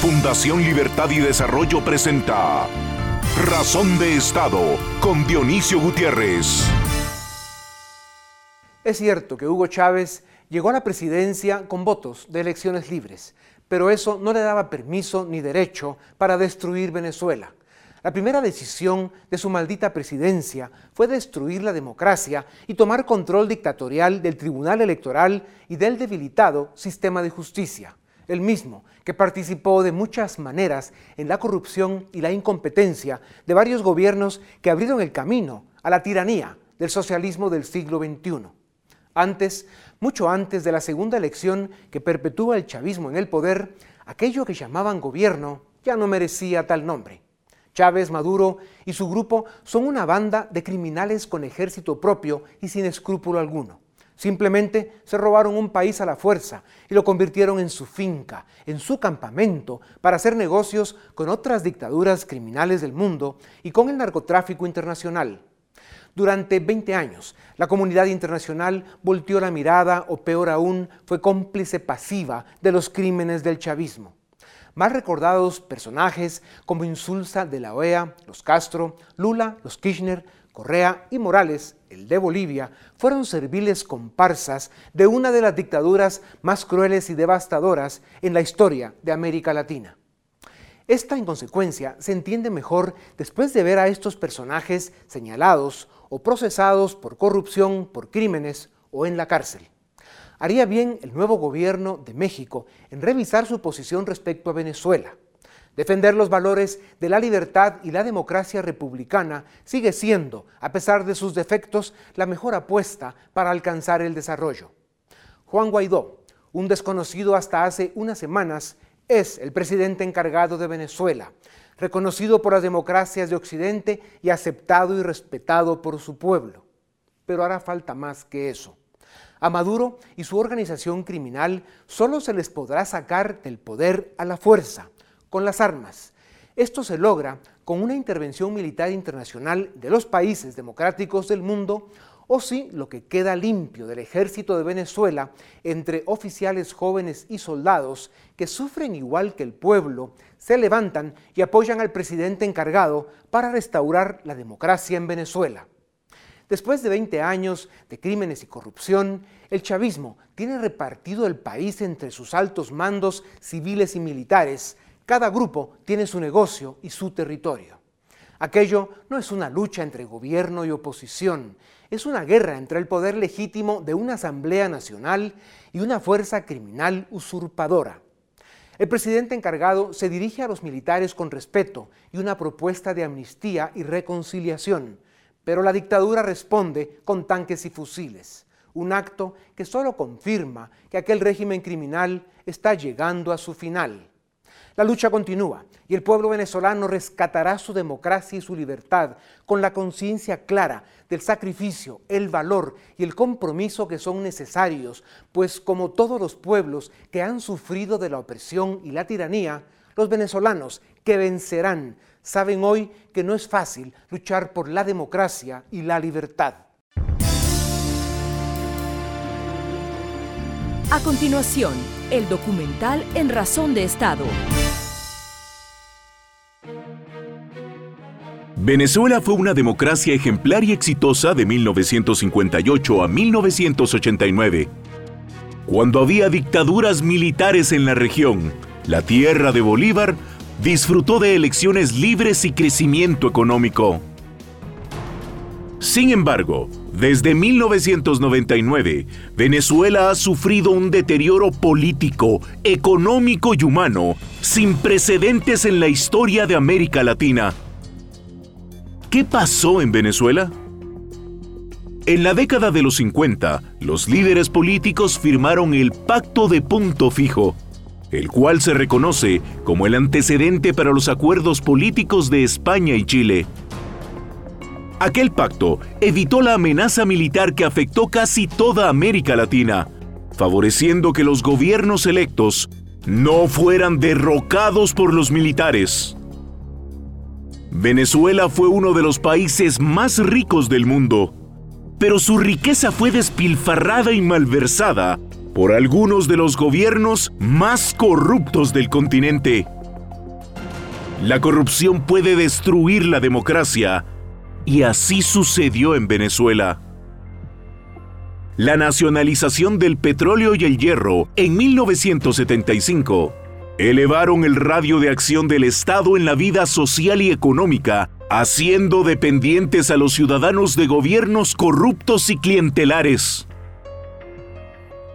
Fundación Libertad y Desarrollo presenta Razón de Estado con Dionisio Gutiérrez. Es cierto que Hugo Chávez llegó a la presidencia con votos de elecciones libres, pero eso no le daba permiso ni derecho para destruir Venezuela. La primera decisión de su maldita presidencia fue destruir la democracia y tomar control dictatorial del Tribunal Electoral y del debilitado sistema de justicia el mismo que participó de muchas maneras en la corrupción y la incompetencia de varios gobiernos que abrieron el camino a la tiranía del socialismo del siglo XXI. Antes, mucho antes de la segunda elección que perpetúa el chavismo en el poder, aquello que llamaban gobierno ya no merecía tal nombre. Chávez, Maduro y su grupo son una banda de criminales con ejército propio y sin escrúpulo alguno. Simplemente se robaron un país a la fuerza y lo convirtieron en su finca, en su campamento, para hacer negocios con otras dictaduras criminales del mundo y con el narcotráfico internacional. Durante 20 años, la comunidad internacional volteó la mirada o peor aún, fue cómplice pasiva de los crímenes del chavismo. Más recordados personajes como Insulza de la OEA, los Castro, Lula, los Kirchner, Correa y Morales, el de Bolivia, fueron serviles comparsas de una de las dictaduras más crueles y devastadoras en la historia de América Latina. Esta inconsecuencia se entiende mejor después de ver a estos personajes señalados o procesados por corrupción, por crímenes o en la cárcel. Haría bien el nuevo gobierno de México en revisar su posición respecto a Venezuela Defender los valores de la libertad y la democracia republicana sigue siendo, a pesar de sus defectos, la mejor apuesta para alcanzar el desarrollo. Juan Guaidó, un desconocido hasta hace unas semanas, es el presidente encargado de Venezuela, reconocido por las democracias de Occidente y aceptado y respetado por su pueblo. Pero hará falta más que eso. A Maduro y su organización criminal solo se les podrá sacar del poder a la fuerza, con las armas. Esto se logra con una intervención militar internacional de los países democráticos del mundo o si lo que queda limpio del ejército de Venezuela entre oficiales jóvenes y soldados que sufren igual que el pueblo, se levantan y apoyan al presidente encargado para restaurar la democracia en Venezuela. Después de 20 años de crímenes y corrupción, el chavismo tiene repartido el país entre sus altos mandos civiles y militares, cada grupo tiene su negocio y su territorio. Aquello no es una lucha entre gobierno y oposición, es una guerra entre el poder legítimo de una Asamblea Nacional y una fuerza criminal usurpadora. El presidente encargado se dirige a los militares con respeto y una propuesta de amnistía y reconciliación, pero la dictadura responde con tanques y fusiles, un acto que solo confirma que aquel régimen criminal está llegando a su final. La lucha continúa y el pueblo venezolano rescatará su democracia y su libertad con la conciencia clara del sacrificio, el valor y el compromiso que son necesarios, pues como todos los pueblos que han sufrido de la opresión y la tiranía, los venezolanos que vencerán saben hoy que no es fácil luchar por la democracia y la libertad. A continuación, el documental En Razón de Estado. Venezuela fue una democracia ejemplar y exitosa de 1958 a 1989. Cuando había dictaduras militares en la región, la tierra de Bolívar disfrutó de elecciones libres y crecimiento económico. Sin embargo, desde 1999, Venezuela ha sufrido un deterioro político, económico y humano sin precedentes en la historia de América Latina. ¿Qué pasó en Venezuela? En la década de los 50, los líderes políticos firmaron el Pacto de Punto Fijo, el cual se reconoce como el antecedente para los acuerdos políticos de España y Chile. Aquel pacto evitó la amenaza militar que afectó casi toda América Latina, favoreciendo que los gobiernos electos no fueran derrocados por los militares. Venezuela fue uno de los países más ricos del mundo, pero su riqueza fue despilfarrada y malversada por algunos de los gobiernos más corruptos del continente, La corrupción puede destruir la democracia y así sucedió en Venezuela. La nacionalización del petróleo y el hierro en 1975 elevaron el radio de acción del Estado en la vida social y económica, haciendo dependientes a los ciudadanos de gobiernos corruptos y clientelares.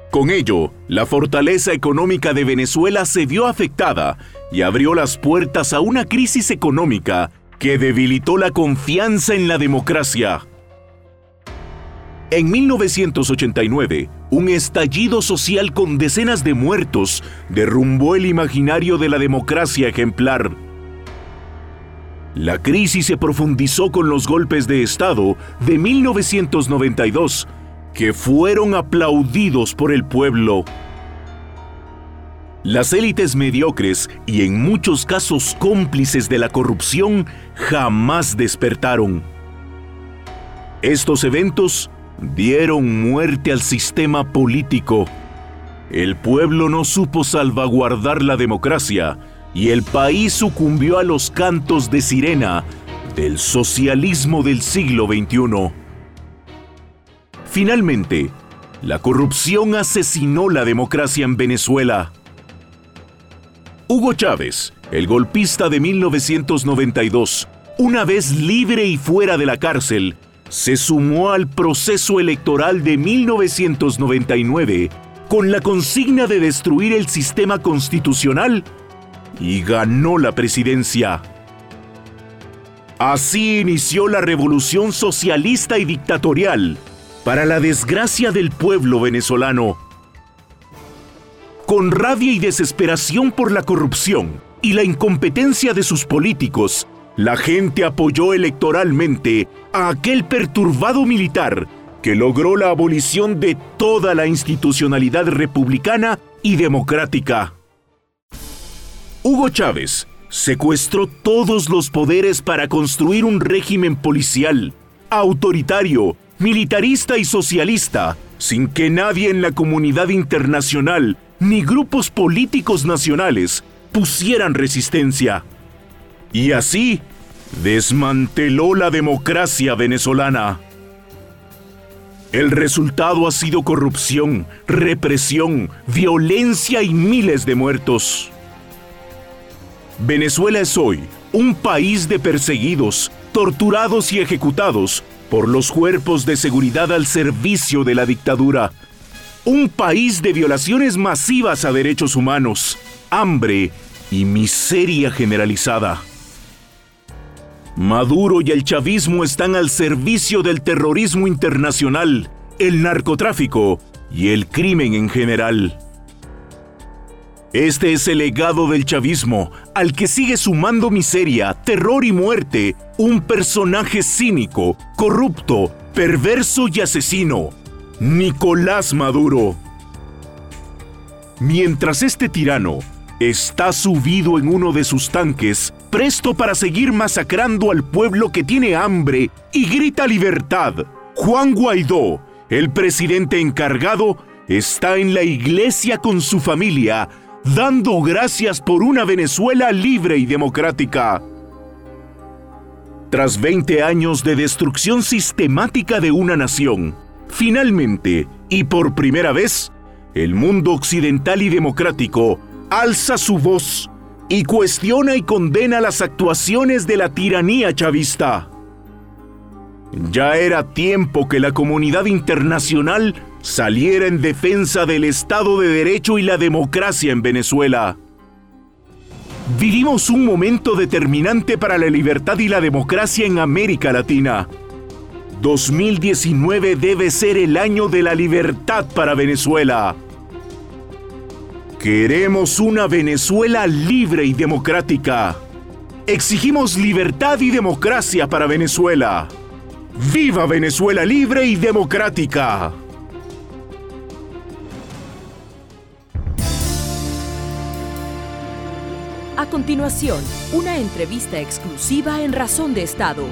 Con ello, la fortaleza económica de Venezuela se vio afectada y abrió las puertas a una crisis económica que debilitó la confianza en la democracia. En 1989, un estallido social con decenas de muertos derrumbó el imaginario de la democracia ejemplar. La crisis se profundizó con los golpes de Estado de 1992, que fueron aplaudidos por el pueblo. Las élites mediocres y en muchos casos cómplices de la corrupción jamás despertaron. Estos eventos dieron muerte al sistema político. El pueblo no supo salvaguardar la democracia y el país sucumbió a los cantos de sirena del socialismo del siglo XXI. Finalmente, la corrupción asesinó la democracia en Venezuela. Hugo Chávez, el golpista de 1992, una vez libre y fuera de la cárcel, se sumó al proceso electoral de 1999 con la consigna de destruir el sistema constitucional y ganó la presidencia. Así inició la revolución socialista y dictatorial para la desgracia del pueblo venezolano. Con rabia y desesperación por la corrupción y la incompetencia de sus políticos, la gente apoyó electoralmente a aquel perturbado militar que logró la abolición de toda la institucionalidad republicana y democrática. Hugo Chávez secuestró todos los poderes para construir un régimen policial, autoritario, militarista y socialista, sin que nadie en la comunidad internacional ni grupos políticos nacionales pusieran resistencia. Y así desmanteló la democracia venezolana. El resultado ha sido corrupción, represión, violencia y miles de muertos. Venezuela es hoy un país de perseguidos, torturados y ejecutados por los cuerpos de seguridad al servicio de la dictadura. Un país de violaciones masivas a derechos humanos, hambre y miseria generalizada. Maduro y el chavismo están al servicio del terrorismo internacional, el narcotráfico y el crimen en general. Este es el legado del chavismo, al que sigue sumando miseria, terror y muerte, un personaje cínico, corrupto, perverso y asesino, Nicolás Maduro. Mientras este tirano está subido en uno de sus tanques, presto para seguir masacrando al pueblo que tiene hambre y grita libertad. Juan Guaidó, el presidente encargado, está en la iglesia con su familia, dando gracias por una Venezuela libre y democrática. Tras 20 años de destrucción sistemática de una nación, finalmente, y por primera vez, el mundo occidental y democrático alza su voz y cuestiona y condena las actuaciones de la tiranía chavista. Ya era tiempo que la comunidad internacional saliera en defensa del Estado de Derecho y la democracia en Venezuela. Vivimos un momento determinante para la libertad y la democracia en América Latina. 2019 debe ser el año de la libertad para Venezuela. Queremos una Venezuela libre y democrática. Exigimos libertad y democracia para Venezuela. ¡Viva Venezuela libre y democrática! A continuación, una entrevista exclusiva en Razón de Estado.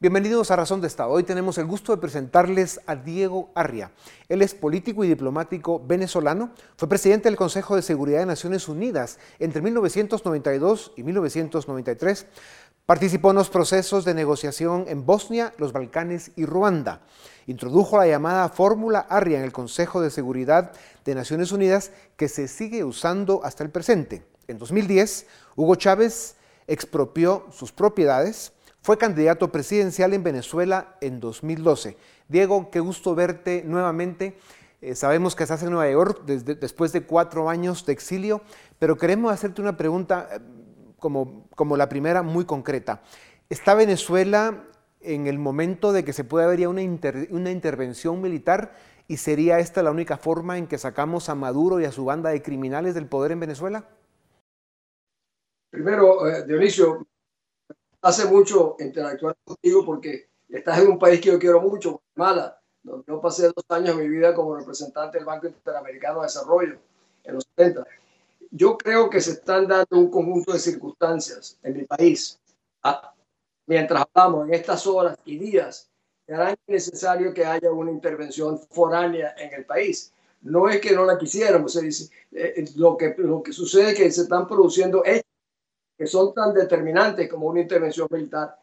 Bienvenidos a Razón de Estado. Hoy tenemos el gusto de presentarles a Diego Arria. Él es político y diplomático venezolano. Fue presidente del Consejo de Seguridad de Naciones Unidas entre 1992 y 1993. Participó en los procesos de negociación en Bosnia, los Balcanes y Ruanda. Introdujo la llamada Fórmula Arria en el Consejo de Seguridad de Naciones Unidas que se sigue usando hasta el presente. En 2010, Hugo Chávez expropió sus propiedades fue candidato presidencial en Venezuela en 2012. Diego, qué gusto verte nuevamente. Eh, sabemos que estás en Nueva York después de cuatro años de exilio, pero queremos hacerte una pregunta eh, como, como la primera, muy concreta. ¿Está Venezuela en el momento de que se pueda haber una, una intervención militar y sería esta la única forma en que sacamos a Maduro y a su banda de criminales del poder en Venezuela? Primero, eh, Dionisio, hace mucho interactuar contigo porque estás en un país que yo quiero mucho, Guatemala, donde yo pasé dos años de mi vida como representante del Banco Interamericano de Desarrollo en los 70. Yo creo que se están dando un conjunto de circunstancias en mi país. Ah, mientras hablamos en estas horas y días, será necesario que haya una intervención foránea en el país. No es que no la quisiéramos, se dice, eh, eh, lo, que, lo que sucede es que se están produciendo hechos que son tan determinantes como una intervención militar.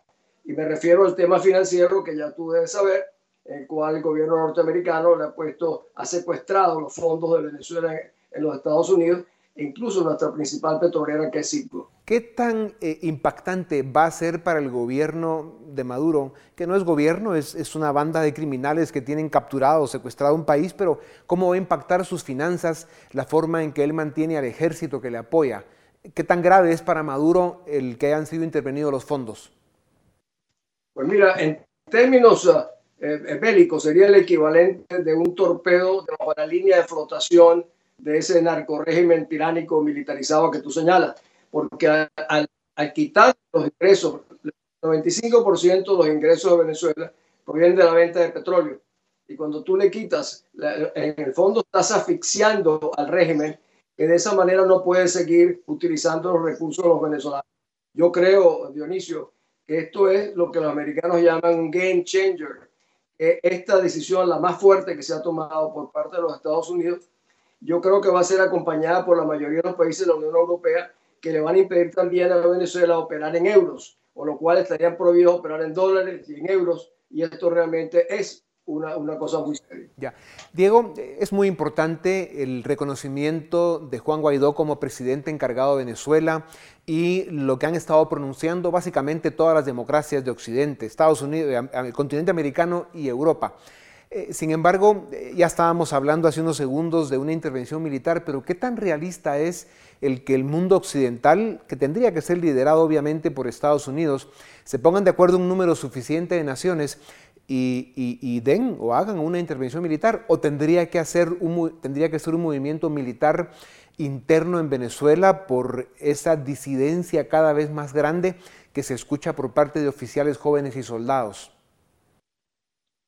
Y me refiero al tema financiero que ya tú debes saber, en el cual el gobierno norteamericano le ha puesto, ha secuestrado los fondos de Venezuela en, los Estados Unidos e incluso nuestra principal petrolera que es Cipro. ¿Qué tan eh, impactante va a ser para el gobierno de Maduro, que no es gobierno, es, es, una banda de criminales que tienen capturado o secuestrado un país, pero cómo va a impactar sus finanzas, la forma en que él mantiene al ejército que le apoya? ¿Qué tan grave es para Maduro el que hayan sido intervenidos los fondos? Pues mira, en términos eh, eh, bélicos sería el equivalente de un torpedo de la línea de flotación de ese narcorégimen tiránico militarizado que tú señalas, porque al, quitar los ingresos, el 95% de los ingresos de Venezuela provienen de la venta de petróleo. Y cuando tú le quitas, en el fondo estás asfixiando al régimen que de esa manera no puede seguir utilizando los recursos de los venezolanos. Yo creo, Dionisio, que esto es lo que los americanos llaman un game changer. esta decisión, la más fuerte que se ha tomado por parte de los Estados Unidos, yo creo que va a ser acompañada por la mayoría de los países de la Unión Europea que le van a impedir también a Venezuela operar en euros, o lo cual estarían prohibidos operar en dólares y en euros, y esto realmente es una, cosa muy seria. Diego, es muy importante el reconocimiento de Juan Guaidó como presidente encargado de Venezuela y lo que han estado pronunciando básicamente todas las democracias de Occidente, Estados Unidos, el continente americano y Europa. Eh, sin embargo, eh, ya estábamos hablando hace unos segundos de una intervención militar, pero ¿qué tan realista es el que el mundo occidental, que tendría que ser liderado obviamente por Estados Unidos, se pongan de acuerdo un número suficiente de naciones y, den o hagan una intervención militar o tendría que, hacer un, tendría que ser un movimiento militar interno en Venezuela por esa disidencia cada vez más grande que se escucha por parte de oficiales jóvenes y soldados?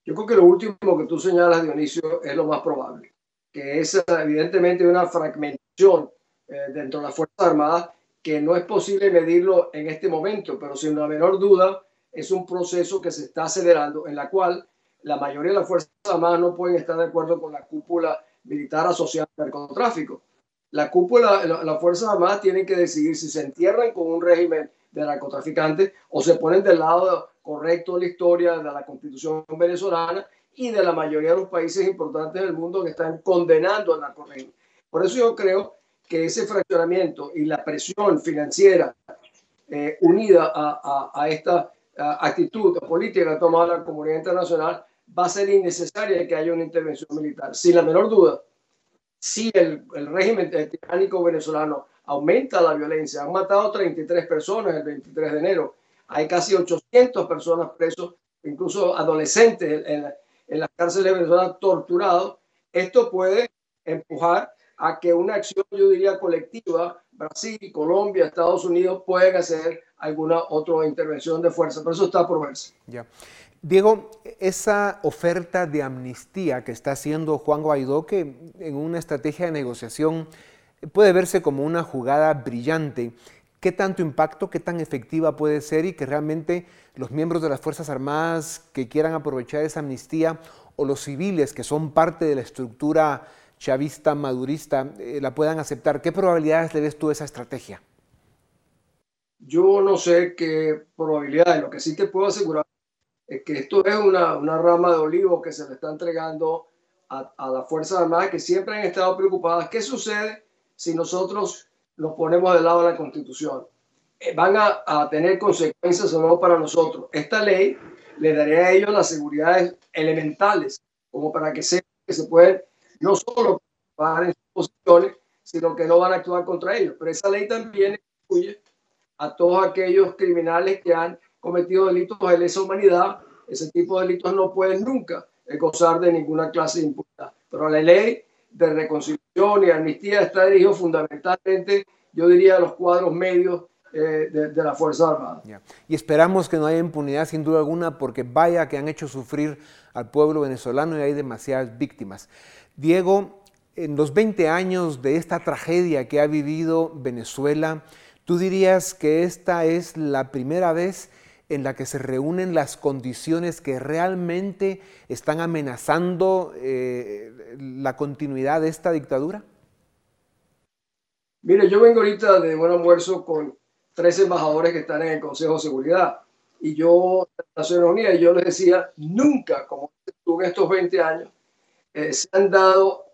Yo creo que lo último que tú señalas, Dionisio, es lo más probable, que es evidentemente una fragmentación eh, dentro de las Fuerzas Armadas que no es posible medirlo en este momento, pero sin la menor duda es un proceso que se está acelerando en la cual la mayoría de las Fuerzas Armadas no pueden estar de acuerdo con la cúpula militar asociada al narcotráfico. La cúpula, las Fuerzas Armadas tienen que decidir si se entierran con un régimen de narcotraficantes o se ponen del lado correcto de la historia de la constitución venezolana y de la mayoría de los países importantes del mundo que están condenando al narcorégimen. Por eso yo creo que ese fraccionamiento y la presión financiera eh, unida a, a esta actitud política que ha tomado la comunidad internacional, va a ser innecesaria que haya una intervención militar. Sin la menor duda, si el, el régimen tiránico venezolano aumenta la violencia, han matado 33 personas el 23 de enero, hay casi 800 personas presos, incluso adolescentes en, en las cárceles Venezuela torturados, esto puede empujar a que una acción, yo diría, colectiva, Brasil, Colombia, Estados Unidos, pueden hacer alguna otra intervención de fuerza, pero eso está por verse. Ya. Diego, esa oferta de amnistía que está haciendo Juan Guaidó, que en una estrategia de negociación puede verse como una jugada brillante, ¿qué tanto impacto, qué tan efectiva puede ser y que realmente los miembros de las Fuerzas Armadas que quieran aprovechar esa amnistía o los civiles que son parte de la estructura chavista, madurista, eh, la puedan aceptar. ¿Qué probabilidades le ves tú a esa estrategia? Yo no sé qué probabilidades, lo que sí te puedo asegurar es que esto es una, una rama de olivo que se le está entregando a, a las Fuerzas Armadas que siempre han estado preocupadas. ¿Qué sucede si nosotros nos ponemos del lado de la Constitución? Eh, van a, tener consecuencias o no para nosotros. Esta ley le daría a ellos las seguridades elementales, como para que sepan que se pueden no solo pagar en sus posiciones, sino que no van a actuar contra ellos. Pero esa ley también incluye a todos aquellos criminales que han cometido delitos de lesa humanidad. Ese tipo de delitos no pueden nunca gozar de ninguna clase de impunidad. Pero la ley de reconciliación y amnistía está dirigido fundamentalmente, yo diría, a los cuadros medios eh, de, de, la Fuerza Armada. Y esperamos que no haya impunidad sin duda alguna porque vaya que han hecho sufrir al pueblo venezolano y hay demasiadas víctimas. Diego, en los 20 años de esta tragedia que ha vivido Venezuela, ¿tú dirías que esta es la primera vez en la que se reúnen las condiciones que realmente están amenazando eh, la continuidad de esta dictadura? Mire, yo vengo ahorita de buen almuerzo con tres embajadores que están en el Consejo de Seguridad y yo, Naciones Unidas, y yo les decía, nunca, como en estos 20 años, eh, se han dado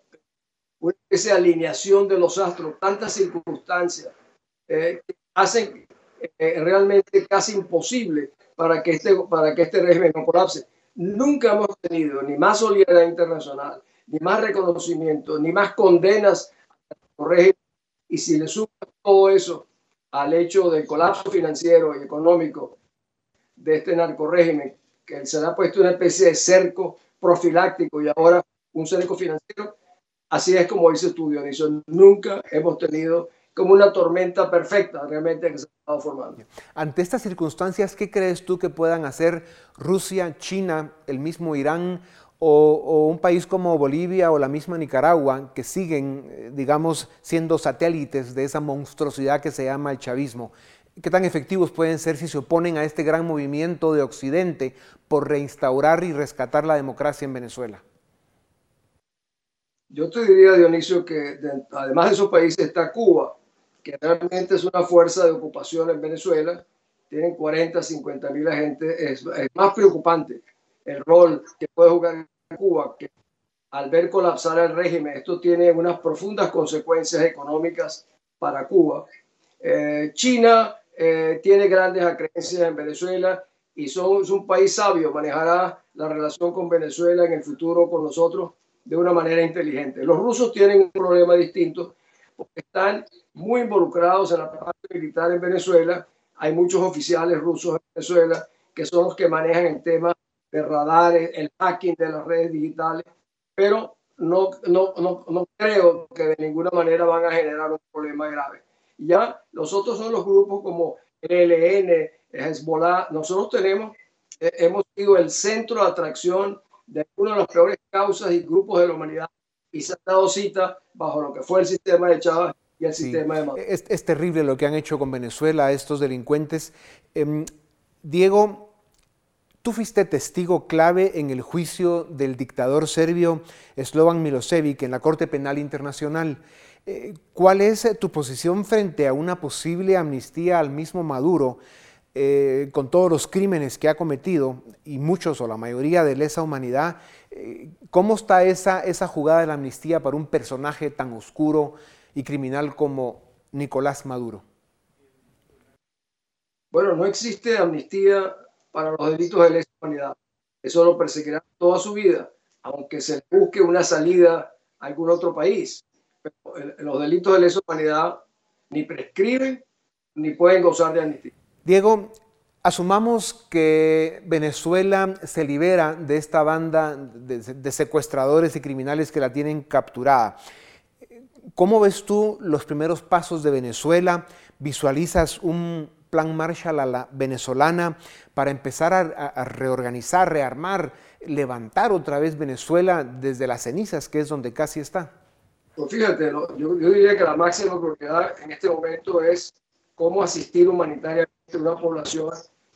esa alineación de los astros, tantas circunstancias eh, que hacen eh, realmente casi imposible para que, este, para que este régimen no colapse. Nunca hemos tenido ni más solidaridad internacional, ni más reconocimiento, ni más condenas al régimen. Y si le suma todo eso al hecho del colapso financiero y económico de este narcorégimen, que se le ha puesto una especie de cerco profiláctico y ahora un cerco financiero, así es como dice tu Dionisio, nunca hemos tenido como una tormenta perfecta realmente que se ha estado formando. Ante estas circunstancias, ¿qué crees tú que puedan hacer Rusia, China, el mismo Irán o, o, un país como Bolivia o la misma Nicaragua, que siguen, eh, digamos, siendo satélites de esa monstruosidad que se llama el chavismo? ¿Qué tan efectivos pueden ser si se oponen a este gran movimiento de Occidente por reinstaurar y rescatar la democracia en Venezuela? Yo te diría, Dionisio, que de, además de esos países está Cuba, que realmente es una fuerza de ocupación en Venezuela, tienen 40, 50 mil agentes, es, es, más preocupante el rol que puede jugar Cuba, que al ver colapsar el régimen, esto tiene unas profundas consecuencias económicas para Cuba. Eh, China eh, tiene grandes acreencias en Venezuela y son, es un país sabio, manejará la relación con Venezuela en el futuro con nosotros de una manera inteligente. Los rusos tienen un problema distinto porque están muy involucrados en la parte militar en Venezuela. Hay muchos oficiales rusos en Venezuela que son los que manejan el tema de radares, el hacking de las redes digitales, pero no, no, no, no creo que de ninguna manera van a generar un problema grave. Ya los otros son los grupos como ELN, Hezbollah. Nosotros tenemos, eh, hemos sido el centro de atracción de una de las peores causas y grupos de la humanidad y se ha dado cita bajo lo que fue el sistema de Chávez y el sí. sistema de Maduro. Es, es, terrible lo que han hecho con Venezuela estos delincuentes. Eh, Diego, tú fuiste testigo clave en el juicio del dictador serbio Slovan Milosevic en la Corte Penal Internacional. Eh, ¿Cuál es tu posición frente a una posible amnistía al mismo Maduro? Eh, con todos los crímenes que ha cometido, y muchos o la mayoría de lesa humanidad, eh, ¿cómo está esa, esa jugada de la amnistía para un personaje tan oscuro y criminal como Nicolás Maduro? Bueno, no existe amnistía para los delitos de lesa humanidad. Eso lo perseguirá toda su vida, aunque se busque una salida a algún otro país. Los delitos de lesa humanidad ni prescriben ni pueden gozar de amnistía. Diego, asumamos que Venezuela se libera de esta banda de, secuestradores y criminales que la tienen capturada. ¿Cómo ves tú los primeros pasos de Venezuela? ¿Visualizas un plan Marshall a la venezolana para empezar a, reorganizar, rearmar, levantar otra vez Venezuela desde las cenizas, que es donde casi está? Pues fíjate, yo, diría que la máxima prioridad en este momento es cómo asistir humanitariamente una población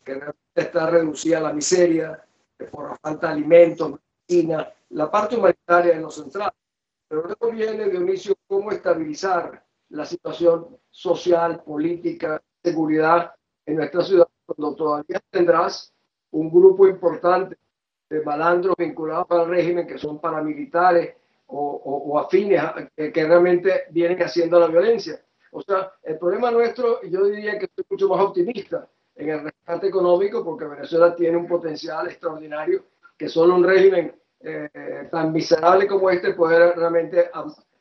que está reducida a la miseria por falta de alimentos, medicina, la parte humanitaria en lo central. Pero luego viene, Dionisio, cómo estabilizar la situación social, política, seguridad en nuestra ciudad, cuando todavía tendrás un grupo importante de malandros vinculados al régimen que son paramilitares o, afines que, realmente vienen haciendo la violencia. O sea, el problema nuestro, yo diría que estoy mucho más optimista en el rescate económico porque Venezuela tiene un potencial extraordinario que solo un régimen eh, tan miserable como este puede realmente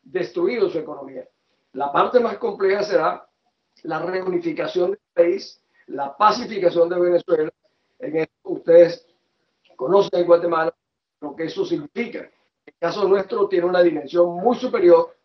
destruir su economía. La parte más compleja será la reunificación del país, la pacificación de Venezuela. En esto ustedes conocen en Guatemala lo que eso significa. El caso nuestro tiene una dimensión muy superior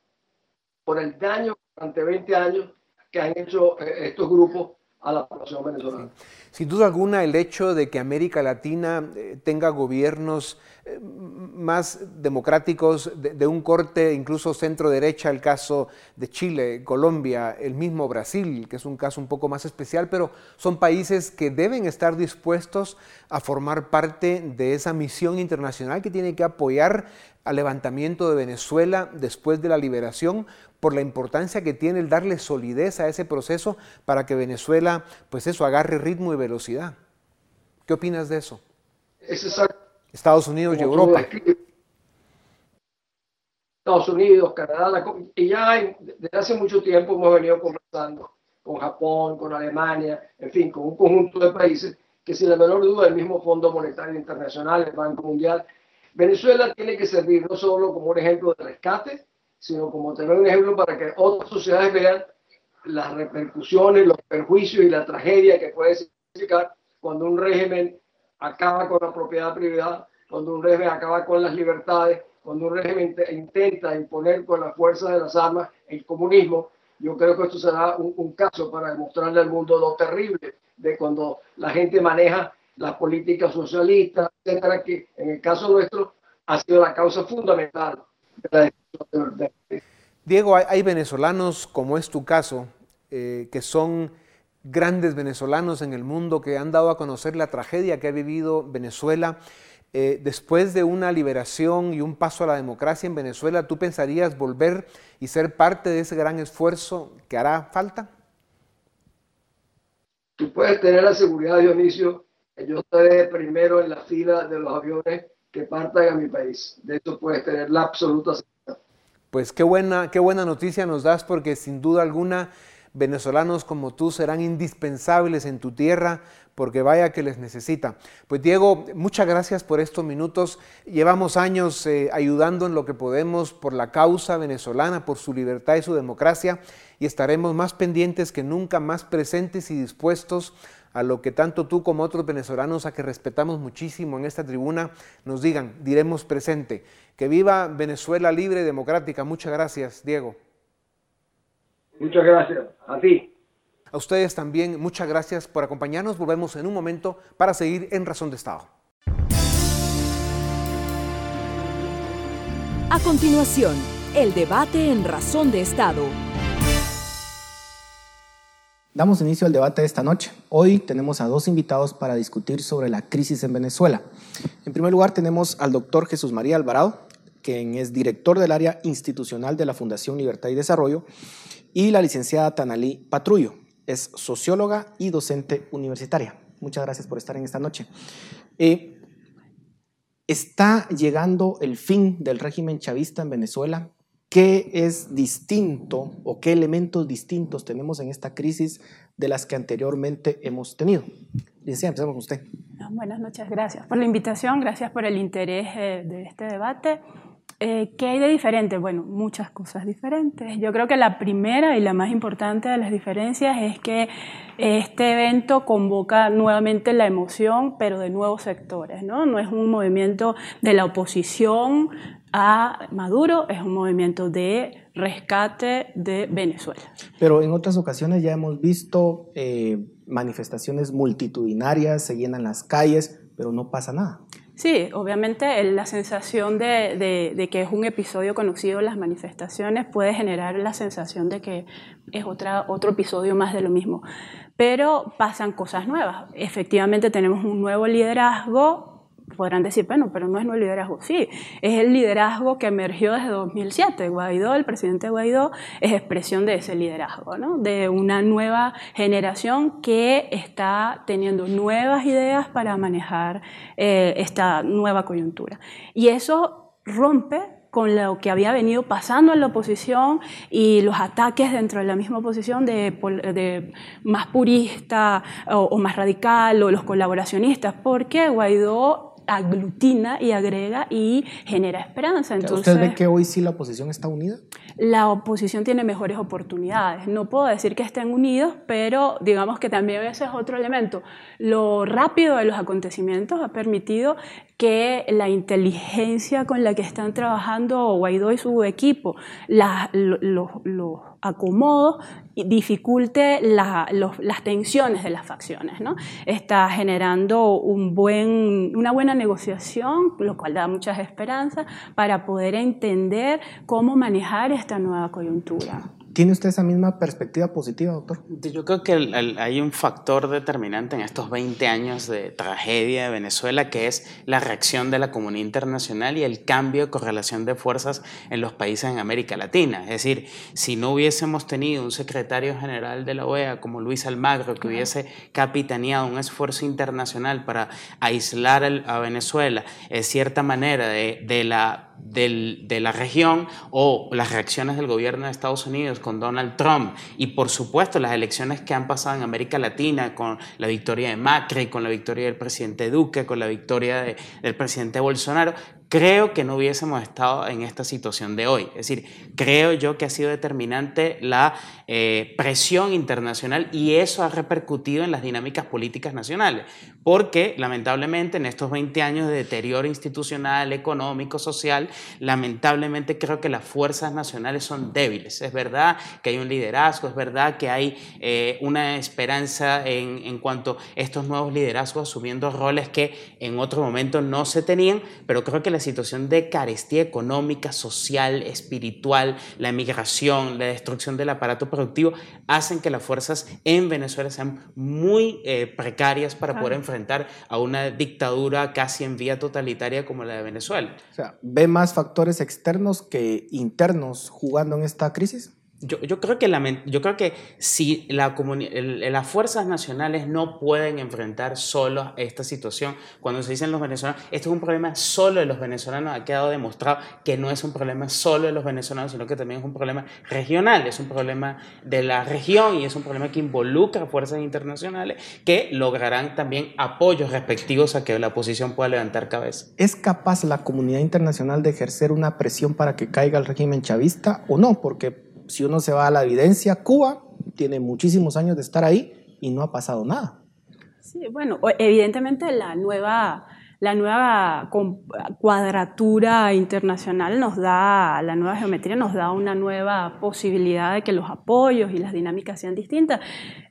por el daño durante 20 años que han hecho eh, estos grupos a la población venezolana. Sin duda alguna, el hecho de que América Latina eh, tenga gobiernos eh, más democráticos de, un corte incluso centro-derecha, el caso de Chile, Colombia, el mismo Brasil, que es un caso un poco más especial, pero son países que deben estar dispuestos a formar parte de esa misión internacional que tiene que apoyar al levantamiento de Venezuela después de la liberación, por la importancia que tiene el darle solidez a ese proceso para que Venezuela, pues eso, agarre ritmo y velocidad. ¿Qué opinas de eso? Es exacto. Estados Unidos y Europa. Estados Unidos, Canadá, y ya desde hace mucho tiempo hemos venido conversando con Japón, con Alemania, en fin, con un conjunto de países que sin la menor duda el mismo Fondo Monetario Internacional, el Banco Mundial, Venezuela tiene que servir no solo como un ejemplo de rescate, sino como tener un ejemplo para que otras sociedades vean las repercusiones, los perjuicios y la tragedia que puede significar cuando un régimen acaba con la propiedad privada, cuando un régimen acaba con las libertades, cuando un régimen intenta imponer con la fuerza de las armas el comunismo. Yo creo que esto será un, un caso para demostrarle al mundo lo terrible de cuando la gente maneja las políticas socialistas, etcétera, que en el caso nuestro ha sido la causa fundamental Diego, hay, venezolanos, como es tu caso, eh, que son grandes venezolanos en el mundo que han dado a conocer la tragedia que ha vivido Venezuela. Eh, después de una liberación y un paso a la democracia en Venezuela, ¿tú pensarías volver y ser parte de ese gran esfuerzo que hará falta? Tú puedes tener la seguridad, Dionisio, yo estaré primero en la fila de los aviones que partan a mi país. De esto puedes tener la absoluta seguridad. Pues qué buena, qué buena noticia nos das porque sin duda alguna venezolanos como tú serán indispensables en tu tierra porque vaya que les necesita. Pues Diego, muchas gracias por estos minutos. Llevamos años eh, ayudando en lo que podemos por la causa venezolana, por su libertad y su democracia y estaremos más pendientes que nunca, más presentes y dispuestos a lo que tanto tú como otros venezolanos a que respetamos muchísimo en esta tribuna nos digan, diremos presente. Que viva Venezuela libre y democrática. Muchas gracias, Diego. Muchas gracias. A ti. A ustedes también, muchas gracias por acompañarnos. Volvemos en un momento para seguir en Razón de Estado. A continuación, el debate en Razón de Estado. Damos inicio al debate de esta noche. Hoy tenemos a dos invitados para discutir sobre la crisis en Venezuela. En primer lugar tenemos al doctor Jesús María Alvarado, quien es director del área institucional de la Fundación Libertad y Desarrollo, y la licenciada Tanalí Patrullo, es socióloga y docente universitaria. Muchas gracias por estar en esta noche. Eh, ¿Está llegando el fin del régimen chavista en Venezuela? ¿Qué es distinto o qué elementos distintos tenemos en esta crisis de las que anteriormente hemos tenido? Licenciada, empezamos con usted. Buenas noches, gracias por la invitación, gracias por el interés eh, de este debate. Eh, ¿Qué hay de diferente? Bueno, muchas cosas diferentes. Yo creo que la primera y la más importante de las diferencias es que este evento convoca nuevamente la emoción, pero de nuevos sectores. No, no es un movimiento de la oposición a Maduro es un movimiento de rescate de Venezuela. Pero en otras ocasiones ya hemos visto eh, manifestaciones multitudinarias, se llenan las calles, pero no pasa nada. Sí, obviamente la sensación de, que es un episodio conocido en las manifestaciones puede generar la sensación de que es otra, otro episodio más de lo mismo. Pero pasan cosas nuevas. Efectivamente tenemos un nuevo liderazgo podrán decir, bueno, pero no es nuevo liderazgo. Sí, es el liderazgo que emergió desde 2007. Guaidó, el presidente Guaidó, es expresión de ese liderazgo, ¿no? de una nueva generación que está teniendo nuevas ideas para manejar eh, esta nueva coyuntura. Y eso rompe con lo que había venido pasando en la oposición y los ataques dentro de la misma oposición de, más purista o, más radical o los colaboracionistas, porque Guaidó aglutina y agrega y genera esperanza. Entonces, ¿Usted ve que hoy sí la oposición está unida? La oposición tiene mejores oportunidades. No puedo decir que estén unidos, pero digamos que también ese es otro elemento. Lo rápido de los acontecimientos ha permitido que la inteligencia con la que están trabajando Guaidó y su equipo, los acomodos, dificulte las tensiones de las facciones. ¿no? Está generando una buena negociación, lo cual da muchas esperanzas para poder entender cómo manejar esta nueva coyuntura. ¿Tiene usted esa misma perspectiva positiva, doctor? Yo creo que hay un factor determinante en estos 20 años de tragedia de Venezuela, que es la reacción de la comunidad internacional y el cambio de correlación de fuerzas en los países en América Latina. Es decir, si no hubiésemos tenido un secretario general de la OEA como Luis Almagro, que hubiese capitaneado un esfuerzo internacional para aislar a Venezuela, de cierta manera, de, de la de la región o las reacciones del gobierno de Estados Unidos con Donald Trump y por supuesto las elecciones que han pasado en América Latina con la victoria de Macri, con la victoria del presidente Duque, con la victoria del presidente Bolsonaro, creo que no hubiésemos estado en esta situación de hoy. Es decir, creo yo que ha sido determinante la eh, presión internacional y eso ha repercutido en las dinámicas políticas nacionales, porque lamentablemente en estos 20 años de deterioro institucional, económico, social, lamentablemente creo que las fuerzas nacionales son débiles. Es verdad que hay un liderazgo, es verdad que hay eh, una esperanza en, en cuanto a estos nuevos liderazgos asumiendo roles que en otro momento no se tenían, pero creo que la situación de carestía económica, social, espiritual, la emigración, la destrucción del aparato productivo, hacen que las fuerzas en Venezuela sean muy eh, precarias para poder enfrentar a una dictadura casi en vía totalitaria como la de Venezuela. O sea, ¿ve más factores externos que internos jugando en esta crisis? Yo, yo, creo que la, yo creo que si la las fuerzas nacionales no pueden enfrentar solo esta situación, cuando se dicen los venezolanos, esto es un problema solo de los venezolanos, ha quedado demostrado que no es un problema solo de los venezolanos, sino que también es un problema regional, es un problema de la región y es un problema que involucra fuerzas internacionales que lograrán también apoyos respectivos a que la oposición pueda levantar cabeza. ¿Es capaz la comunidad internacional de ejercer una presión para que caiga el régimen chavista o no? Porque si uno se va a la evidencia, Cuba tiene muchísimos años de estar ahí y no ha pasado nada. Sí, bueno, evidentemente la nueva la nueva cuadratura internacional nos da, la nueva geometría nos da una nueva posibilidad de que los apoyos y las dinámicas sean distintas.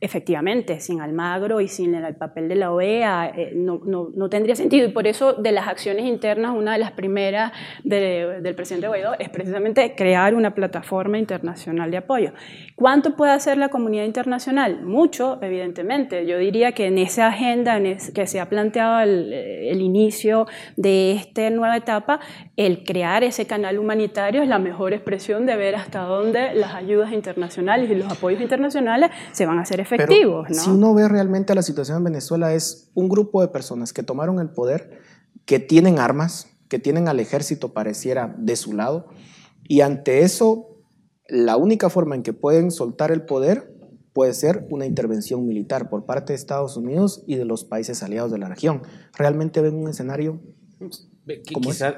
Efectivamente, sin Almagro y sin el papel de la OEA eh, no, no, no, tendría sentido. Y por eso de las acciones internas, una de las primeras del presidente Guaidó es precisamente crear una plataforma internacional de apoyo. ¿Cuánto puede hacer la comunidad internacional? Mucho, evidentemente. Yo diría que en esa agenda en que se ha planteado el, el inicio inicio de esta nueva etapa, el crear ese canal humanitario es la mejor expresión de ver hasta dónde las ayudas internacionales y los apoyos internacionales se van a hacer efectivos. Si uno ve realmente la situación en Venezuela, es un grupo de personas que tomaron el poder, que tienen armas, que tienen al ejército pareciera de su lado, y ante eso, la única forma en que pueden soltar el poder puede ser una intervención militar por parte de Estados Unidos y de los países aliados de la región. ¿Realmente ven un escenario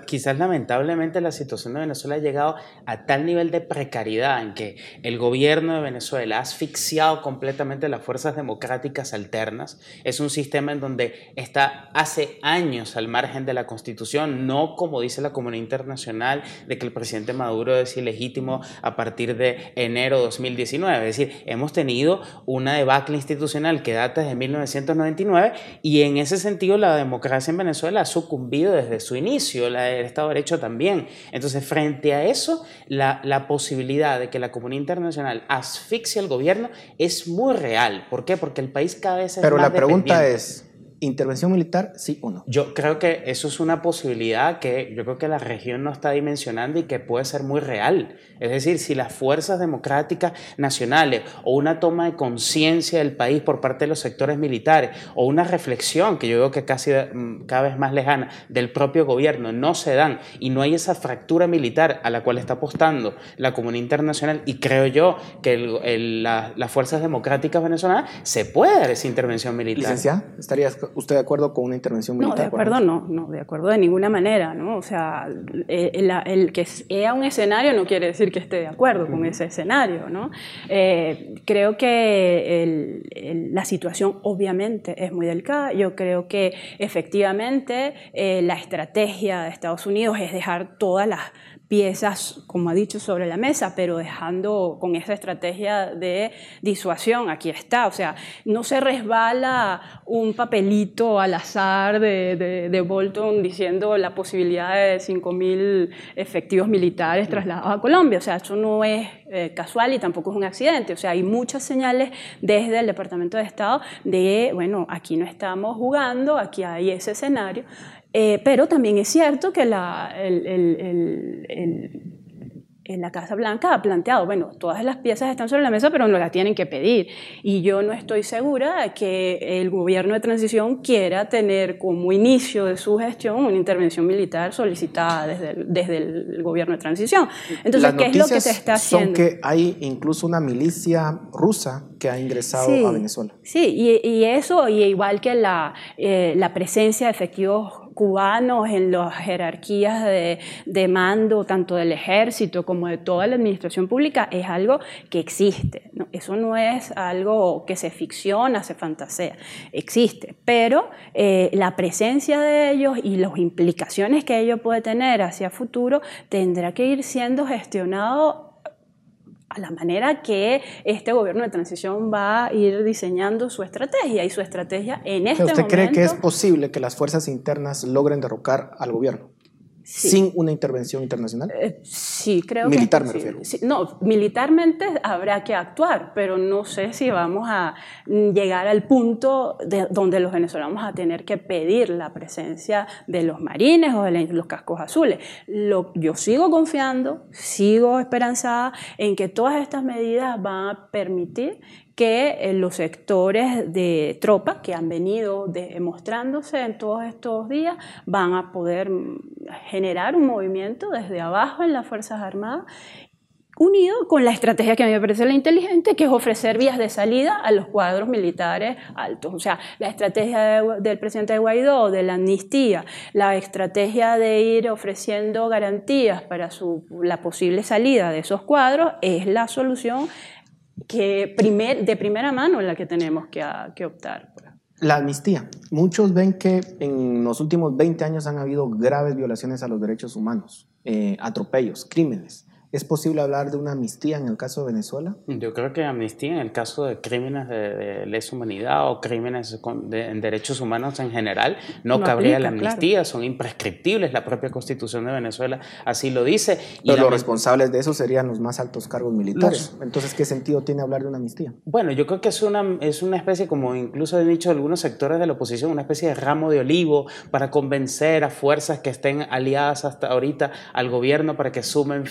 Quizás, lamentablemente la situación de Venezuela ha llegado a tal nivel de precariedad en que el gobierno de Venezuela ha asfixiado completamente las fuerzas democráticas alternas. Es un sistema en donde está hace años al margen de la constitución, no como dice la comunidad internacional de que el presidente Maduro es ilegítimo a partir de enero de 2019. Es decir, hemos tenido una debacle institucional que data desde 1999 y en ese sentido la democracia en Venezuela ha sucumbido desde su inicio, el Estado de Derecho también. Entonces, frente a eso, la, la posibilidad de que la comunidad internacional asfixie al gobierno es muy real. ¿Por qué? Porque el país cada vez es Pero más la pregunta es, ¿Intervención militar, sí o no? Yo creo que eso es una posibilidad que yo creo que la región no está dimensionando y que puede ser muy real. Es decir, si las fuerzas democráticas nacionales o una toma de conciencia del país por parte de los sectores militares o una reflexión que yo veo que casi mm, cada vez más lejana del propio gobierno no se dan y no hay esa fractura militar a la cual está apostando la comunidad internacional y creo yo que las fuerzas democráticas venezolanas se puede dar esa intervención militar. Licenciada, ¿estarías usted de acuerdo con una intervención militar? No, de acuerdo no, no, de acuerdo de ninguna manera, ¿no? O sea, el, el, que sea un escenario no quiere decir que esté de acuerdo con ese escenario, ¿no? Eh, creo que la situación obviamente es muy delicada. Yo creo que efectivamente eh, la estrategia de Estados Unidos es dejar todas las piezas, como ha dicho, sobre la mesa, pero dejando con esa estrategia de disuasión, aquí está, o sea, no se resbala un papelito al azar de, Bolton diciendo la posibilidad de 5.000 efectivos militares trasladados a Colombia, o sea, eso no es eh, casual y tampoco es un accidente, o sea, hay muchas señales desde el Departamento de Estado de, bueno, aquí no estamos jugando, aquí hay ese escenario, eh, pero también es cierto que la, el, el, el, en la Casa Blanca ha planteado, bueno, todas las piezas están sobre la mesa, pero no las tienen que pedir. Y yo no estoy segura de que el gobierno de transición quiera tener como inicio de su gestión una intervención militar solicitada desde el, desde el gobierno de transición. Entonces, ¿qué es lo que se está haciendo? Son que hay incluso una milicia rusa que ha ingresado a Venezuela. Sí, y, y, eso, y igual que la, eh, la presencia de efectivos cubanos en las jerarquías de, mando, tanto del ejército como de toda la administración pública, es algo que existe. Eso no es algo que se ficciona, se fantasea, existe. Pero eh, la presencia de ellos y las implicaciones que ello puede tener hacia futuro tendrá que ir siendo gestionado a la manera que este gobierno de transición va a ir diseñando su estrategia y su estrategia en este momento. ¿Usted cree que es posible que las fuerzas internas logren derrocar al gobierno? Sin una intervención internacional? Eh, sí, creo Militar que me refiero. no, militarmente habrá que actuar, pero no sé si vamos a llegar al punto de donde los venezolanos vamos a tener que pedir la presencia de los marines o de los cascos azules. Lo, yo sigo confiando, sigo esperanzada en que todas estas medidas van a permitir que eh, los sectores de tropa que han venido demostrándose en todos estos días van a poder mm, generar un movimiento desde abajo en las Fuerzas Armadas unido con la estrategia que a mí me parece la inteligente, que es ofrecer vías de salida a los cuadros militares altos. O sea, la estrategia del presidente Guaidó, de la amnistía, la estrategia de ir ofreciendo garantías para la posible salida de esos cuadros, es la solución que de primera mano en la que tenemos que, que optar. Pues. La amnistía. Muchos ven que en los últimos 20 años han habido graves violaciones a los derechos humanos, eh, atropellos, crímenes. ¿Es posible hablar de una amnistía en el caso de Venezuela? Yo creo que amnistía en el caso de crímenes de, lesa humanidad o crímenes en derechos humanos en general no, cabría la amnistía, son imprescriptibles, la propia constitución de Venezuela así lo dice. Pero los responsables de eso serían los más altos cargos militares. Entonces, ¿qué sentido tiene hablar de una amnistía? Bueno, yo creo que es una, es una especie, como incluso han dicho algunos sectores de la oposición, una especie de ramo de olivo para convencer a fuerzas que estén aliadas hasta ahorita al gobierno para que sumen,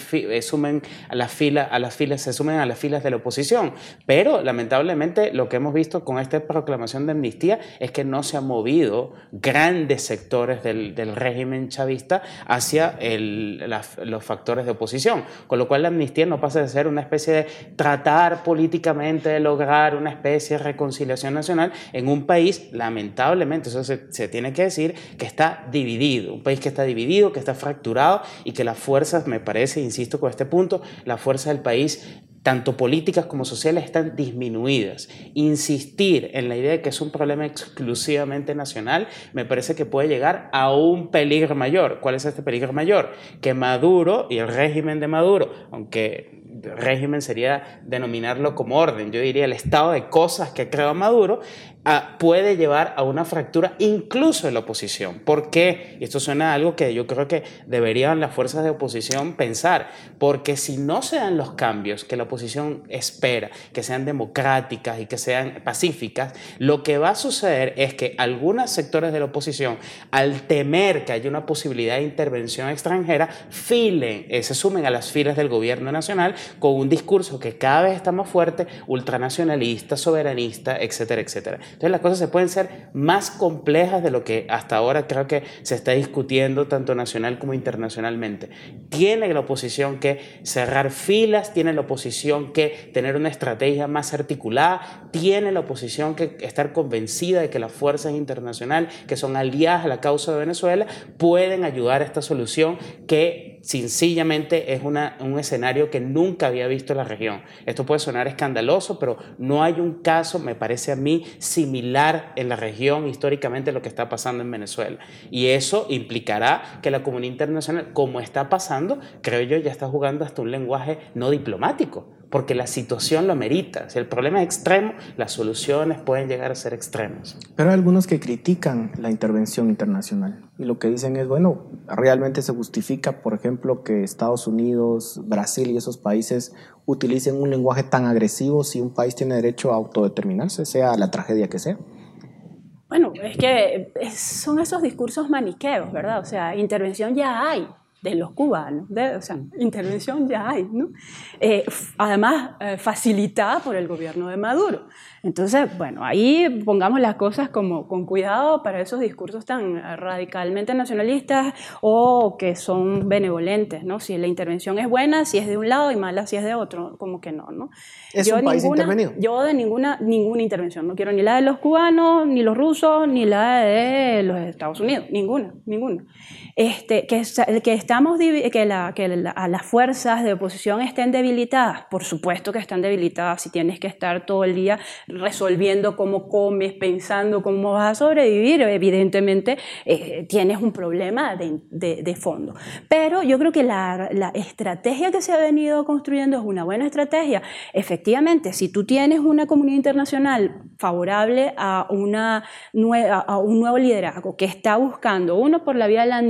sumen a las filas, a las filas, se sumen a las filas de la oposición. Pero lamentablemente lo que hemos visto con esta proclamación de amnistía es que no se han movido grandes sectores del, del régimen chavista hacia el, los factores de oposición. Con lo cual la amnistía no pasa de ser una especie de tratar políticamente de lograr una especie de reconciliación nacional en un país, lamentablemente, eso se, se tiene que decir, que está dividido. Un país que está dividido, que está fracturado y que las fuerzas, me parece, insisto con este punto, las fuerzas del país tanto políticas como sociales, están disminuidas. Insistir en la idea de que es un problema exclusivamente nacional me parece que puede llegar a un peligro mayor. ¿Cuál es este peligro mayor? Que Maduro y el régimen de Maduro, aunque régimen sería denominarlo como orden, yo diría el estado de cosas que crea Maduro, puede llevar a una fractura incluso en la oposición. ¿Por qué? Y esto suena a algo que yo creo que deberían las fuerzas de oposición pensar, porque si no se dan los cambios que la oposición espera, que sean democráticas y que sean pacíficas, lo que va a suceder es que algunos sectores de la oposición, al temer que haya una posibilidad de intervención extranjera, filen, eh, se sumen a las filas del gobierno nacional con un discurso que cada vez está más fuerte, ultranacionalista, soberanista, etcétera, etcétera. Entonces las cosas se pueden ser más complejas de lo que hasta ahora creo que se está discutiendo tanto nacional como internacionalmente. Tiene la oposición que cerrar filas, tiene la oposición que tener una estrategia más articulada, tiene la oposición que estar convencida de que las fuerzas internacionales que son aliadas a la causa de Venezuela pueden ayudar a esta solución que sencillamente es un escenario que nunca había visto en la región. Esto puede sonar escandaloso, pero no hay un caso, me parece a mí, similar en la región históricamente lo que está pasando en Venezuela. Y eso implicará que la comunidad internacional, como está pasando, creo yo, ya está jugando hasta un lenguaje no diplomático porque la situación lo merita. Si el problema es extremo, las soluciones pueden llegar a ser extremas. Pero hay algunos que critican la intervención internacional y lo que dicen es, bueno, realmente se justifica, por ejemplo, que Estados Unidos, Brasil y esos países utilicen un lenguaje tan agresivo si un país tiene derecho a autodeterminarse, sea la tragedia que sea. Bueno, es que son esos discursos maniqueos, ¿verdad? O sea, intervención ya hay de los cubanos, de, o sea, intervención ya hay, ¿no? Eh, además, eh, facilitada por el gobierno de Maduro. Entonces, bueno, ahí pongamos las cosas como con cuidado para esos discursos tan radicalmente nacionalistas o que son benevolentes, ¿no? Si la intervención es buena, si es de un lado y mala si es de otro, como que no, ¿no? ¿Es yo un país ninguna, intervenido? Yo de ninguna, ninguna intervención, no quiero ni la de los cubanos, ni los rusos, ni la de los Estados Unidos, ninguna, ninguna. Este, que, que, estamos, que, la, que la, las fuerzas de oposición estén debilitadas, por supuesto que están debilitadas si tienes que estar todo el día resolviendo cómo comes, pensando cómo vas a sobrevivir, evidentemente eh, tienes un problema de, de, fondo. Pero yo creo que la, la, estrategia que se ha venido construyendo es una buena estrategia. Efectivamente, si tú tienes una comunidad internacional favorable a, una nueva, a un nuevo liderazgo que está buscando, uno por la vía de la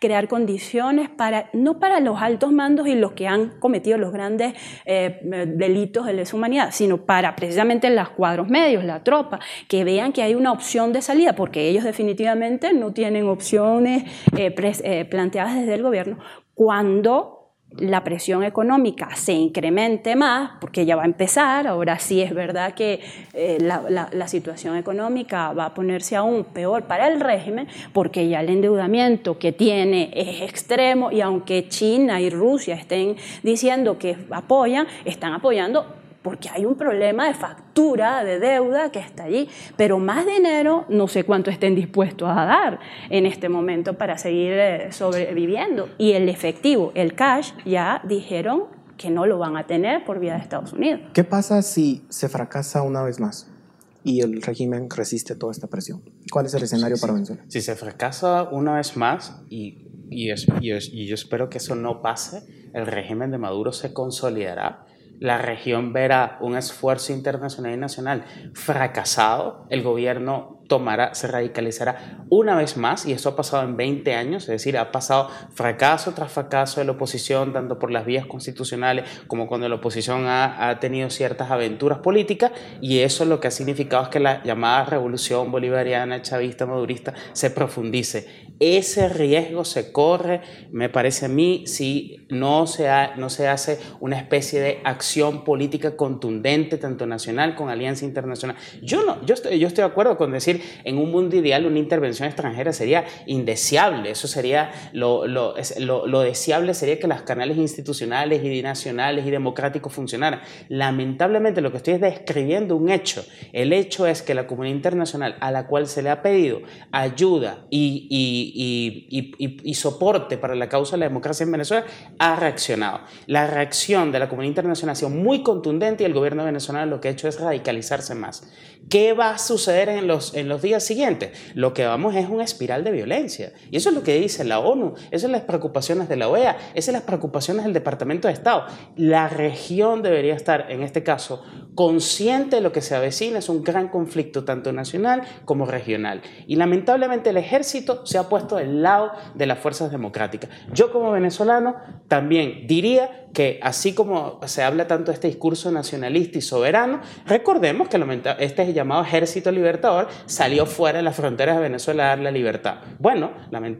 crear condiciones para, no para los altos mandos y los que han cometido los grandes eh, delitos de lesa humanidad, sino para precisamente los cuadros medios, la tropa, que vean que hay una opción de salida, porque ellos definitivamente no tienen opciones eh, eh, planteadas desde el gobierno, cuando la presión económica se incremente más, porque ya va a empezar, ahora sí es verdad que eh, la, situación económica va a ponerse aún peor para el régimen, porque ya el endeudamiento que tiene es extremo y aunque China y Rusia estén diciendo que apoyan, están apoyando porque hay un problema de factura, de deuda que está allí, pero más dinero no sé cuánto estén dispuestos a dar en este momento para seguir eh, sobreviviendo. Y el efectivo, el cash, ya dijeron que no lo van a tener por vía de Estados Unidos. ¿Qué pasa si se fracasa una vez más? y el régimen resiste toda esta presión. ¿Cuál es el escenario sí, para Venezuela? Si se fracasa una vez más, y, y, es, y, es, y yo espero que eso no pase, el régimen de Maduro se consolidará la región verá un esfuerzo internacional y nacional fracasado, el gobierno tomará, se radicalizará una vez más, y esto ha pasado en 20 años, es decir, ha pasado fracaso tras fracaso de la oposición, tanto por las vías constitucionales como cuando la oposición ha, ha tenido ciertas aventuras políticas, y eso lo que ha significado es que la llamada revolución bolivariana, chavista, madurista, se profundice. Ese riesgo se corre, me parece a mí, si no se, no se hace una especie de acción política contundente, tanto nacional como alianza internacional. Yo, no, yo, yo estoy de acuerdo con decir, en un mundo ideal una intervención extranjera sería indeseable, eso sería, lo, lo, lo, deseable sería que los canales institucionales y nacionales y democráticos funcionaran. Lamentablemente lo que estoy es describiendo un hecho. El hecho es que la comunidad internacional a la cual se le ha pedido ayuda y, y, y, y soporte para la causa de la democracia en Venezuela ha reaccionado. La reacción de la comunidad internacional ha sido muy contundente y el gobierno venezolano lo que ha hecho es radicalizarse más. ¿Qué va a suceder en los, en los días siguientes? Lo que vamos es una espiral de violencia. Y eso es lo que dice la ONU, esas son las preocupaciones de la OEA, esas son las preocupaciones del Departamento de Estado. La región debería estar, en este caso, consciente de lo que se avecina, es un gran conflicto tanto nacional como regional. Y lamentablemente el ejército se ha puesto del lado de las fuerzas democráticas. Yo como venezolano también diría que así como se habla tanto de este discurso nacionalista y soberano, recordemos que este llamado ejército libertador salió fuera de las fronteras de Venezuela a dar la libertad. Bueno,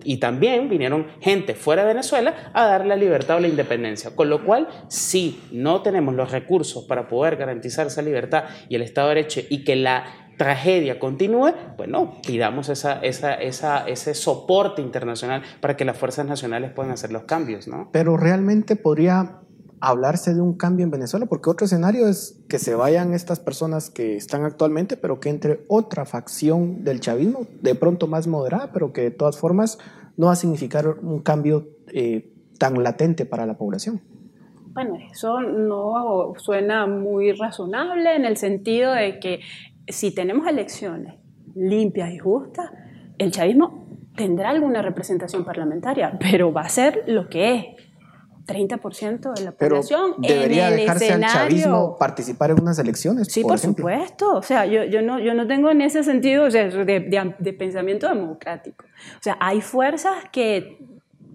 y también vinieron gente fuera de Venezuela a dar la libertad o la independencia. Con lo cual, si no tenemos los recursos para poder garantizar esa libertad y el Estado de Derecho y que la tragedia continúe, bueno, pidamos esa, esa, esa, ese soporte internacional para que las fuerzas nacionales puedan hacer los cambios, ¿no? Pero realmente podría hablarse de un cambio en Venezuela, porque otro escenario es que se vayan estas personas que están actualmente, pero que entre otra facción del chavismo, de pronto más moderada, pero que de todas formas no va a significar un cambio eh, tan latente para la población. Bueno, eso no suena muy razonable en el sentido de que si tenemos elecciones limpias y justas, el chavismo tendrá alguna representación parlamentaria, pero va a ser lo que es 30% de la población debería en el dejarse al chavismo participar en unas elecciones. Sí, por, supuesto. O sea, yo, yo, no, yo no tengo en ese sentido de, de, pensamiento democrático. O sea, hay fuerzas que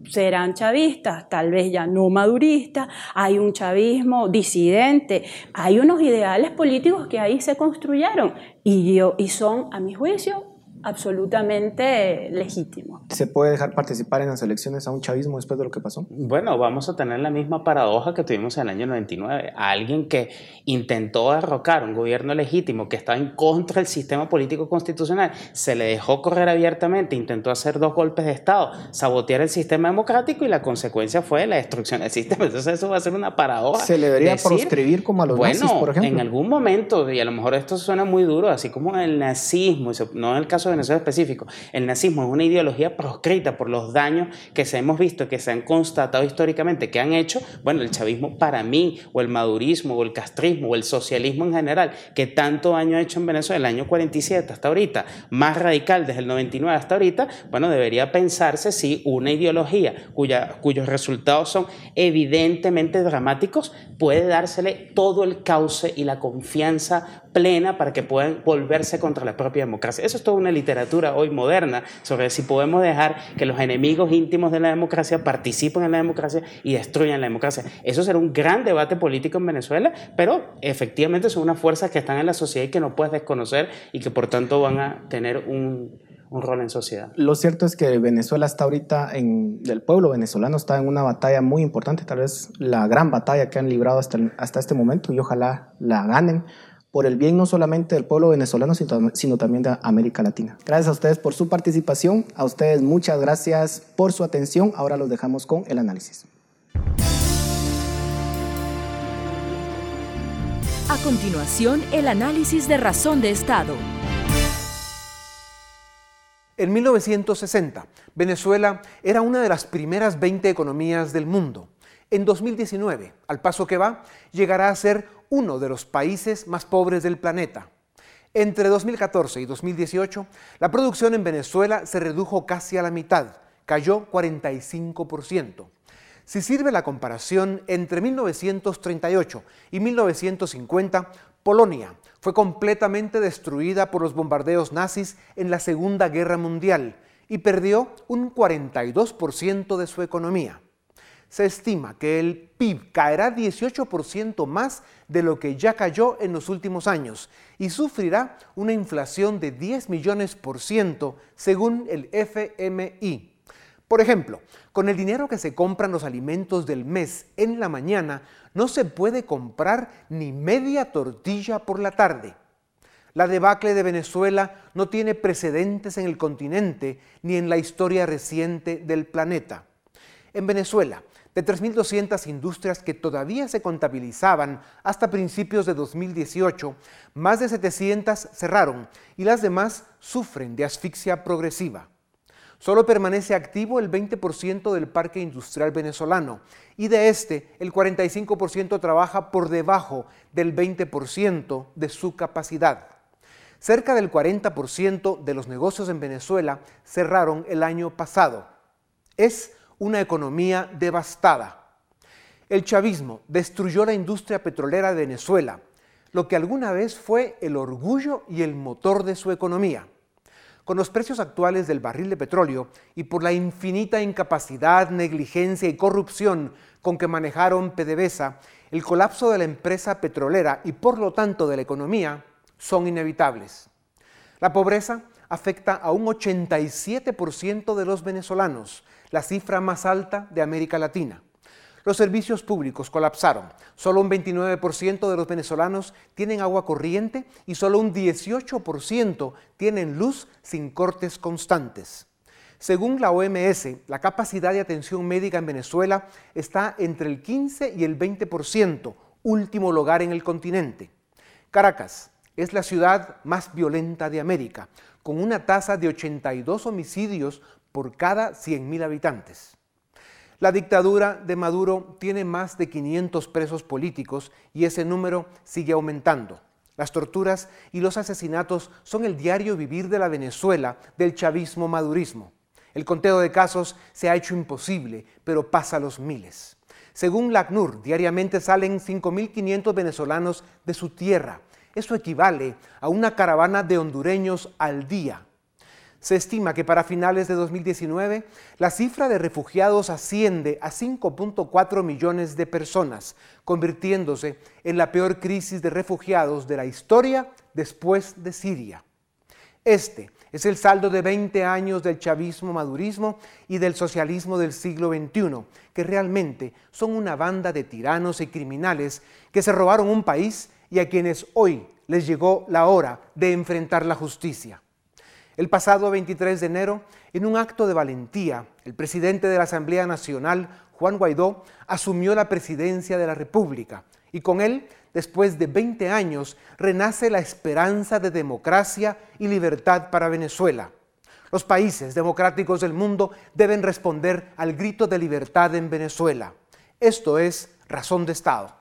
serán chavistas, tal vez ya no maduristas, hay un chavismo disidente, hay unos ideales políticos que ahí se construyeron y, y son, a mi juicio, absolutamente legítimo. ¿Se puede dejar participar en las elecciones a un chavismo después de lo que pasó? Bueno, vamos a tener la misma paradoja que tuvimos en el año 99. A alguien que intentó derrocar un gobierno legítimo que estaba en contra del sistema político constitucional, se le dejó correr abiertamente, intentó hacer dos golpes de Estado, sabotear el sistema democrático y la consecuencia fue la destrucción del sistema. Entonces eso va a ser una paradoja. Se le debería proscribir como a los nazis, por ejemplo. En algún momento, y a lo mejor esto suena muy duro, así como el nazismo, no en el caso Venezuela específico. El nazismo es una ideología proscrita por los daños que se hemos visto, que se han constatado históricamente, que han hecho, bueno, el chavismo para mí, o el madurismo, o el castrismo, o el socialismo en general, que tanto daño ha hecho en Venezuela, el año 47 hasta ahorita, más radical desde el 99 hasta ahorita, bueno, debería pensarse si una ideología cuya, cuyos resultados son evidentemente dramáticos puede dársele todo el cauce y la confianza plena para que puedan volverse contra la propia democracia. Eso es toda una literatura hoy moderna sobre si podemos dejar que los enemigos íntimos de la democracia participen en la democracia y destruyan la democracia. Eso será un gran debate político en Venezuela, pero efectivamente son unas fuerzas que están en la sociedad y que no puedes desconocer y que por tanto van a tener un, un rol en sociedad. Lo cierto es que Venezuela está ahorita, en, el pueblo venezolano está en una batalla muy importante, tal vez la gran batalla que han librado hasta, hasta este momento y ojalá la ganen por el bien no solamente del pueblo venezolano, sino también de América Latina. Gracias a ustedes por su participación, a ustedes muchas gracias por su atención. Ahora los dejamos con el análisis. A continuación, el análisis de razón de Estado. En 1960, Venezuela era una de las primeras 20 economías del mundo. En 2019, al paso que va, llegará a ser uno de los países más pobres del planeta. Entre 2014 y 2018, la producción en Venezuela se redujo casi a la mitad, cayó 45%. Si sirve la comparación, entre 1938 y 1950 Polonia fue completamente destruida por los bombardeos nazis en la Segunda Guerra Mundial y perdió un 42% de su economía. Se estima que el PIB caerá 18% más de lo que ya cayó en los últimos años y sufrirá una inflación de 10 millones por ciento según el FMI. Por ejemplo, con el dinero que se compran los alimentos del mes en la mañana, no se puede comprar ni media tortilla por la tarde. La debacle de Venezuela no tiene precedentes en el continente ni en la historia reciente del planeta. En Venezuela, de 3.200 industrias que todavía se contabilizaban hasta principios de 2018, más de 700 cerraron y las demás sufren de asfixia progresiva. Solo permanece activo el 20% del parque industrial venezolano y de este el 45% trabaja por debajo del 20% de su capacidad. Cerca del 40% de los negocios en Venezuela cerraron el año pasado. Es una economía devastada. El chavismo destruyó la industria petrolera de Venezuela, lo que alguna vez fue el orgullo y el motor de su economía. Con los precios actuales del barril de petróleo y por la infinita incapacidad, negligencia y corrupción con que manejaron PDVSA, el colapso de la empresa petrolera y por lo tanto de la economía son inevitables. La pobreza afecta a un 87% de los venezolanos, la cifra más alta de América Latina. Los servicios públicos colapsaron. Solo un 29% de los venezolanos tienen agua corriente y solo un 18% tienen luz sin cortes constantes. Según la OMS, la capacidad de atención médica en Venezuela está entre el 15 y el 20%, último lugar en el continente. Caracas es la ciudad más violenta de América, con una tasa de 82 homicidios por cada 100.000 habitantes. La dictadura de Maduro tiene más de 500 presos políticos y ese número sigue aumentando. Las torturas y los asesinatos son el diario vivir de la Venezuela del chavismo-madurismo. El conteo de casos se ha hecho imposible, pero pasa los miles. Según la ACNUR, diariamente salen 5.500 venezolanos de su tierra. Eso equivale a una caravana de hondureños al día. Se estima que para finales de 2019 la cifra de refugiados asciende a 5.4 millones de personas, convirtiéndose en la peor crisis de refugiados de la historia después de Siria. Este es el saldo de 20 años del chavismo-madurismo y del socialismo del siglo XXI, que realmente son una banda de tiranos y criminales que se robaron un país y a quienes hoy les llegó la hora de enfrentar la justicia. El pasado 23 de enero, en un acto de valentía, el presidente de la Asamblea Nacional, Juan Guaidó, asumió la presidencia de la República y con él, después de 20 años, renace la esperanza de democracia y libertad para Venezuela. Los países democráticos del mundo deben responder al grito de libertad en Venezuela. Esto es Razón de Estado.